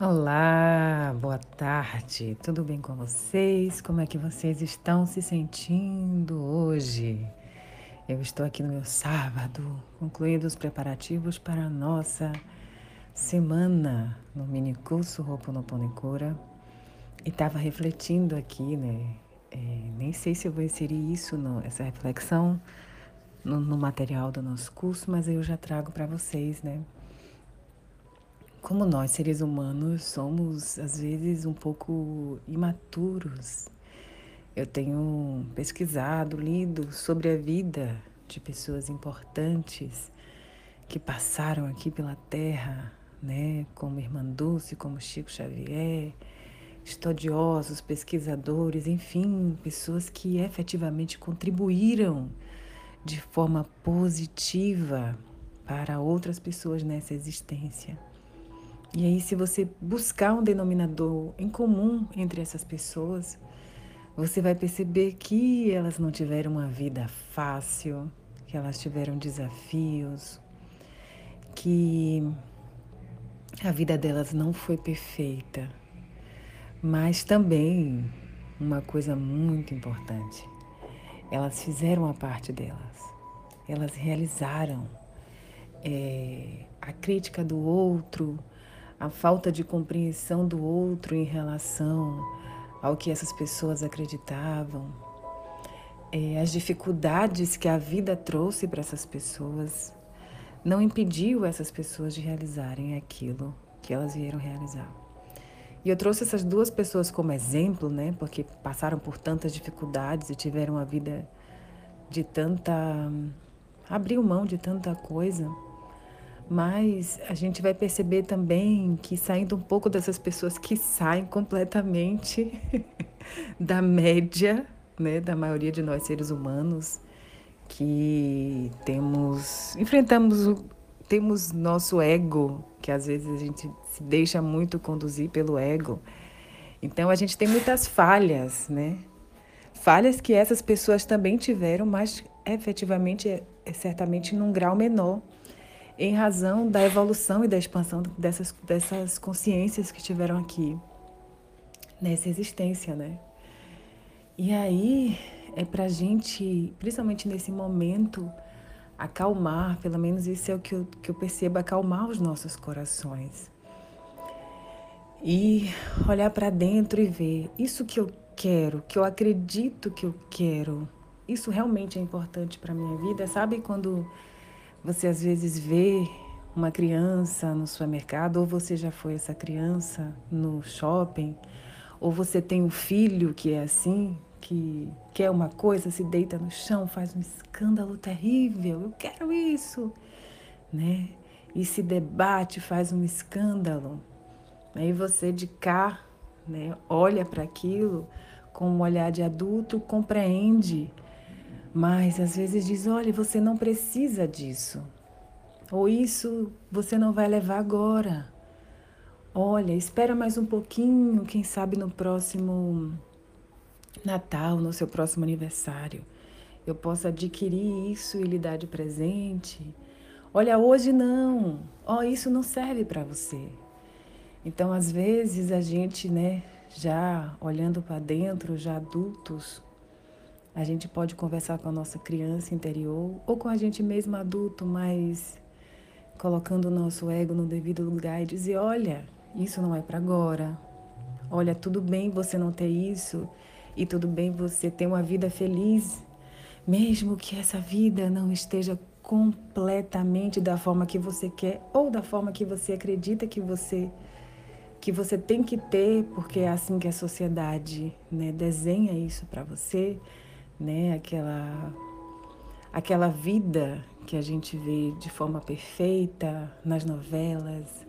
Olá, boa tarde. Tudo bem com vocês? Como é que vocês estão se sentindo hoje? Eu estou aqui no meu sábado, concluindo os preparativos para a nossa semana no mini curso Ho'oponopono Cura e estava refletindo aqui, né? É, nem sei se eu vou inserir isso, no, essa reflexão, no, no material do nosso curso, mas eu já trago para vocês, né? Como nós, seres humanos, somos às vezes um pouco imaturos. Eu tenho pesquisado, lido sobre a vida de pessoas importantes que passaram aqui pela Terra, né, como Irmã Dulce, como Chico Xavier, estudiosos, pesquisadores, enfim, pessoas que efetivamente contribuíram de forma positiva para outras pessoas nessa existência. E aí, se você buscar um denominador em comum entre essas pessoas, você vai perceber que elas não tiveram uma vida fácil, que elas tiveram desafios, que a vida delas não foi perfeita. Mas também uma coisa muito importante, elas fizeram a parte delas, elas realizaram é, a crítica do outro, a falta de compreensão do outro em relação ao que essas pessoas acreditavam, é, as dificuldades que a vida trouxe para essas pessoas, não impediu essas pessoas de realizarem aquilo que elas vieram realizar. E eu trouxe essas duas pessoas como exemplo, né, porque passaram por tantas dificuldades e tiveram uma vida de tanta. abriu mão de tanta coisa mas a gente vai perceber também que saindo um pouco dessas pessoas que saem completamente da média, né, da maioria de nós seres humanos, que temos enfrentamos temos nosso ego, que às vezes a gente se deixa muito conduzir pelo ego. Então a gente tem muitas falhas, né? Falhas que essas pessoas também tiveram, mas efetivamente é, é certamente num grau menor em razão da evolução e da expansão dessas, dessas consciências que tiveram aqui nessa existência, né? E aí é para gente, principalmente nesse momento, acalmar, pelo menos isso é o que eu, que eu percebo, acalmar os nossos corações. E olhar para dentro e ver isso que eu quero, que eu acredito que eu quero, isso realmente é importante para minha vida. Sabe quando você às vezes vê uma criança no supermercado, ou você já foi essa criança no shopping, ou você tem um filho que é assim, que quer uma coisa, se deita no chão, faz um escândalo terrível, eu quero isso, né? E se debate, faz um escândalo. Aí você de cá, né, olha para aquilo com um olhar de adulto, compreende mas às vezes diz: olha, você não precisa disso. Ou isso você não vai levar agora. Olha, espera mais um pouquinho, quem sabe no próximo Natal, no seu próximo aniversário, eu possa adquirir isso e lhe dar de presente. Olha, hoje não. Ó, oh, isso não serve para você. Então, às vezes a gente, né, já olhando para dentro, já adultos, a gente pode conversar com a nossa criança interior ou com a gente mesmo adulto, mas colocando o nosso ego no devido lugar e dizer: olha, isso não é para agora. Olha, tudo bem você não ter isso e tudo bem você ter uma vida feliz, mesmo que essa vida não esteja completamente da forma que você quer ou da forma que você acredita que você que você tem que ter, porque é assim que a sociedade né, desenha isso para você né? Aquela aquela vida que a gente vê de forma perfeita nas novelas,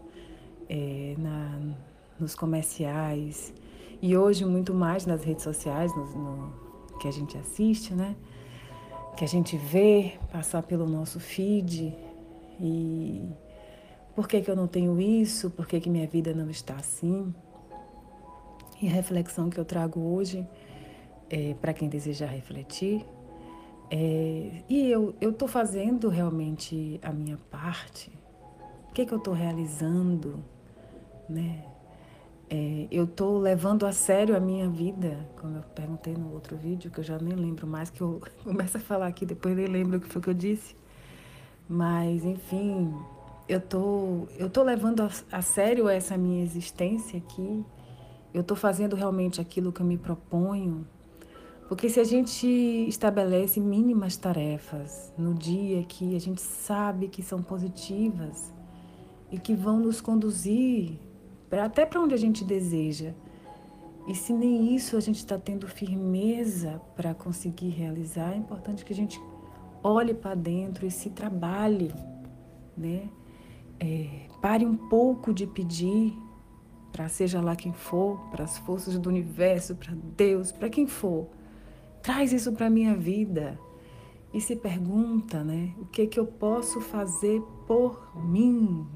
é, na, nos comerciais e hoje muito mais nas redes sociais, no, no, que a gente assiste, né? Que a gente vê passar pelo nosso feed e por que, que eu não tenho isso? Por que, que minha vida não está assim? E a reflexão que eu trago hoje é, para quem deseja refletir. É, e eu estou fazendo realmente a minha parte? O que, que eu estou realizando? Né? eu estou levando a sério a minha vida, como eu perguntei no outro vídeo, que eu já nem lembro mais, que eu começo a falar aqui, depois nem lembro o que foi que eu disse. Mas, enfim, eu tô, eu tô levando a, a sério essa minha existência aqui. Eu estou fazendo realmente aquilo que eu me proponho. Porque se a gente estabelece mínimas tarefas no dia que a gente sabe que são positivas e que vão nos conduzir até para onde a gente deseja, e se nem isso a gente está tendo firmeza para conseguir realizar, é importante que a gente olhe para dentro e se trabalhe, né? É, pare um pouco de pedir para seja lá quem for, para as forças do universo, para Deus, para quem for. Traz isso para minha vida e se pergunta, né? O que que eu posso fazer por mim?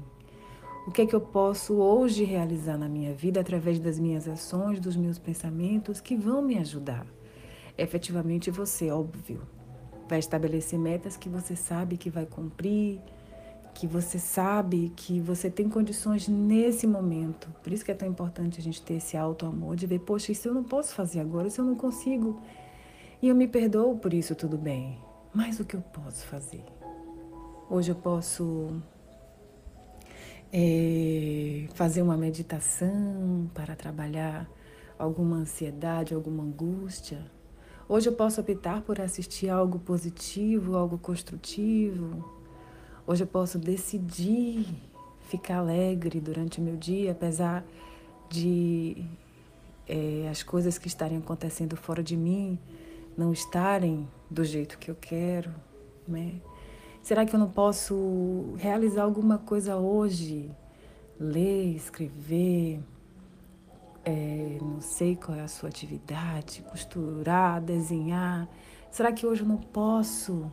O que que eu posso hoje realizar na minha vida através das minhas ações, dos meus pensamentos que vão me ajudar? Efetivamente você, óbvio, vai estabelecer metas que você sabe que vai cumprir, que você sabe que você tem condições nesse momento. Por isso que é tão importante a gente ter esse alto amor de ver, poxa, isso eu não posso fazer agora, isso eu não consigo. E eu me perdoo por isso, tudo bem. Mas o que eu posso fazer? Hoje eu posso é, fazer uma meditação para trabalhar alguma ansiedade, alguma angústia. Hoje eu posso optar por assistir algo positivo, algo construtivo. Hoje eu posso decidir ficar alegre durante o meu dia, apesar de é, as coisas que estarem acontecendo fora de mim não estarem do jeito que eu quero, né? Será que eu não posso realizar alguma coisa hoje? Ler, escrever, é, não sei qual é a sua atividade, costurar, desenhar. Será que hoje eu não posso,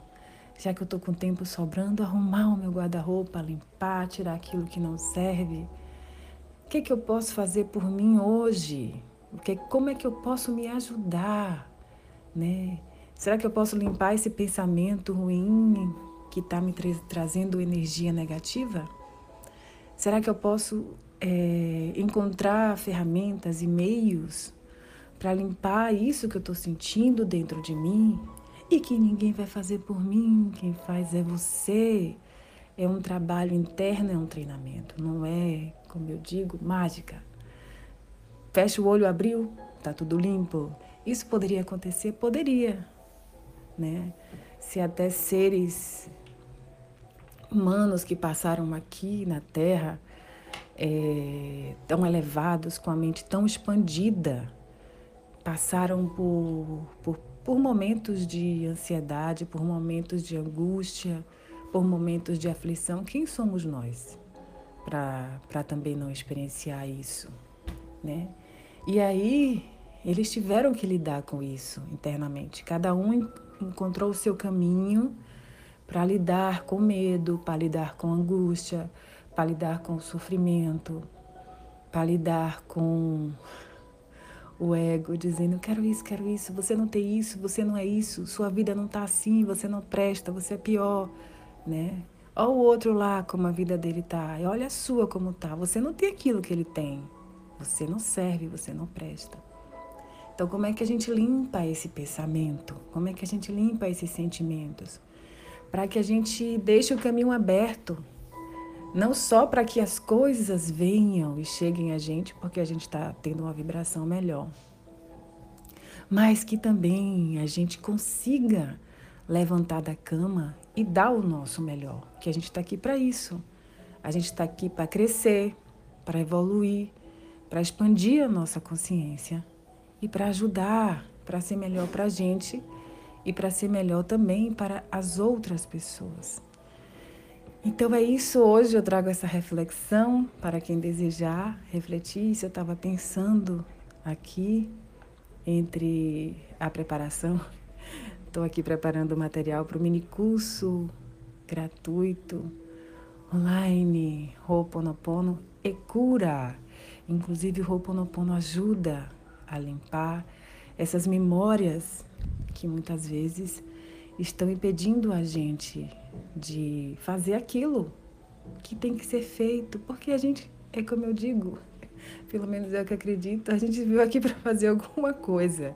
já que eu estou com tempo sobrando, arrumar o meu guarda-roupa, limpar, tirar aquilo que não serve? O que, que eu posso fazer por mim hoje? O que, como é que eu posso me ajudar? Né? Será que eu posso limpar esse pensamento ruim que está me tra trazendo energia negativa? Será que eu posso é, encontrar ferramentas e meios para limpar isso que eu estou sentindo dentro de mim e que ninguém vai fazer por mim, quem faz é você. É um trabalho interno, é um treinamento, não é, como eu digo, mágica. Fecha o olho, abriu, tá tudo limpo. Isso poderia acontecer? Poderia, né? Se até seres humanos que passaram aqui na Terra é, tão elevados, com a mente tão expandida, passaram por, por, por momentos de ansiedade, por momentos de angústia, por momentos de aflição. Quem somos nós para também não experienciar isso? Né? E aí eles tiveram que lidar com isso internamente. Cada um encontrou o seu caminho para lidar com medo, para lidar com angústia, para lidar com sofrimento, para lidar com o ego dizendo: quero isso, quero isso, você não tem isso, você não é isso, sua vida não está assim, você não presta, você é pior, né? Olha o outro lá como a vida dele tá, e olha a sua como tá. Você não tem aquilo que ele tem. Você não serve, você não presta. Então, como é que a gente limpa esse pensamento? Como é que a gente limpa esses sentimentos? Para que a gente deixe o caminho aberto não só para que as coisas venham e cheguem a gente, porque a gente está tendo uma vibração melhor, mas que também a gente consiga levantar da cama e dar o nosso melhor, que a gente está aqui para isso. A gente está aqui para crescer, para evoluir, para expandir a nossa consciência e para ajudar, para ser melhor para a gente e para ser melhor também para as outras pessoas. Então é isso, hoje eu trago essa reflexão para quem desejar refletir. Se eu estava pensando aqui entre a preparação, estou aqui preparando o material para o mini curso gratuito online Ho'oponopono e cura. Inclusive o Ho'oponopono ajuda a limpar essas memórias que muitas vezes estão impedindo a gente de fazer aquilo que tem que ser feito, porque a gente, é como eu digo, pelo menos é o que acredito, a gente veio aqui para fazer alguma coisa.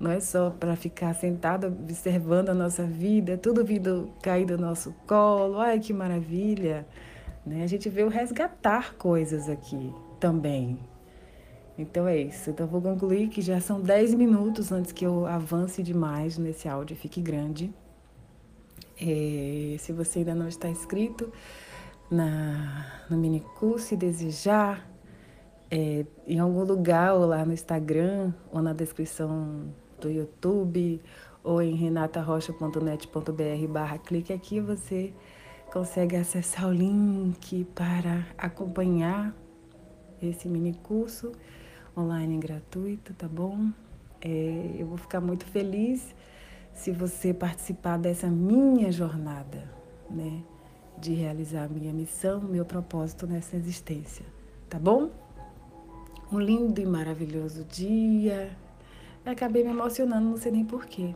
Não é só para ficar sentado observando a nossa vida, tudo vindo cair do nosso colo. Ai, que maravilha! Né? A gente veio resgatar coisas aqui também. Então é isso. Então vou concluir que já são 10 minutos antes que eu avance demais nesse áudio, fique grande. É, se você ainda não está inscrito na, no mini curso e desejar, é, em algum lugar, ou lá no Instagram, ou na descrição do YouTube, ou em renatarocha.net.br barra clique aqui, você consegue acessar o link para acompanhar esse mini curso online gratuito, tá bom? É, eu vou ficar muito feliz se você participar dessa minha jornada, né? De realizar a minha missão, meu propósito nessa existência, tá bom? Um lindo e maravilhoso dia. Eu acabei me emocionando, não sei nem porquê.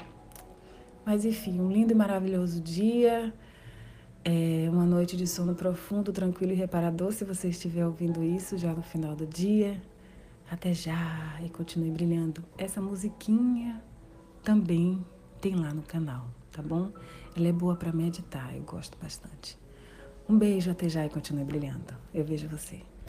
Mas enfim, um lindo e maravilhoso dia. É uma noite de sono profundo, tranquilo e reparador, se você estiver ouvindo isso já no final do dia. Até já e continue brilhando. Essa musiquinha também tem lá no canal, tá bom? Ela é boa para meditar, eu gosto bastante. Um beijo, até já e continue brilhando. Eu vejo você.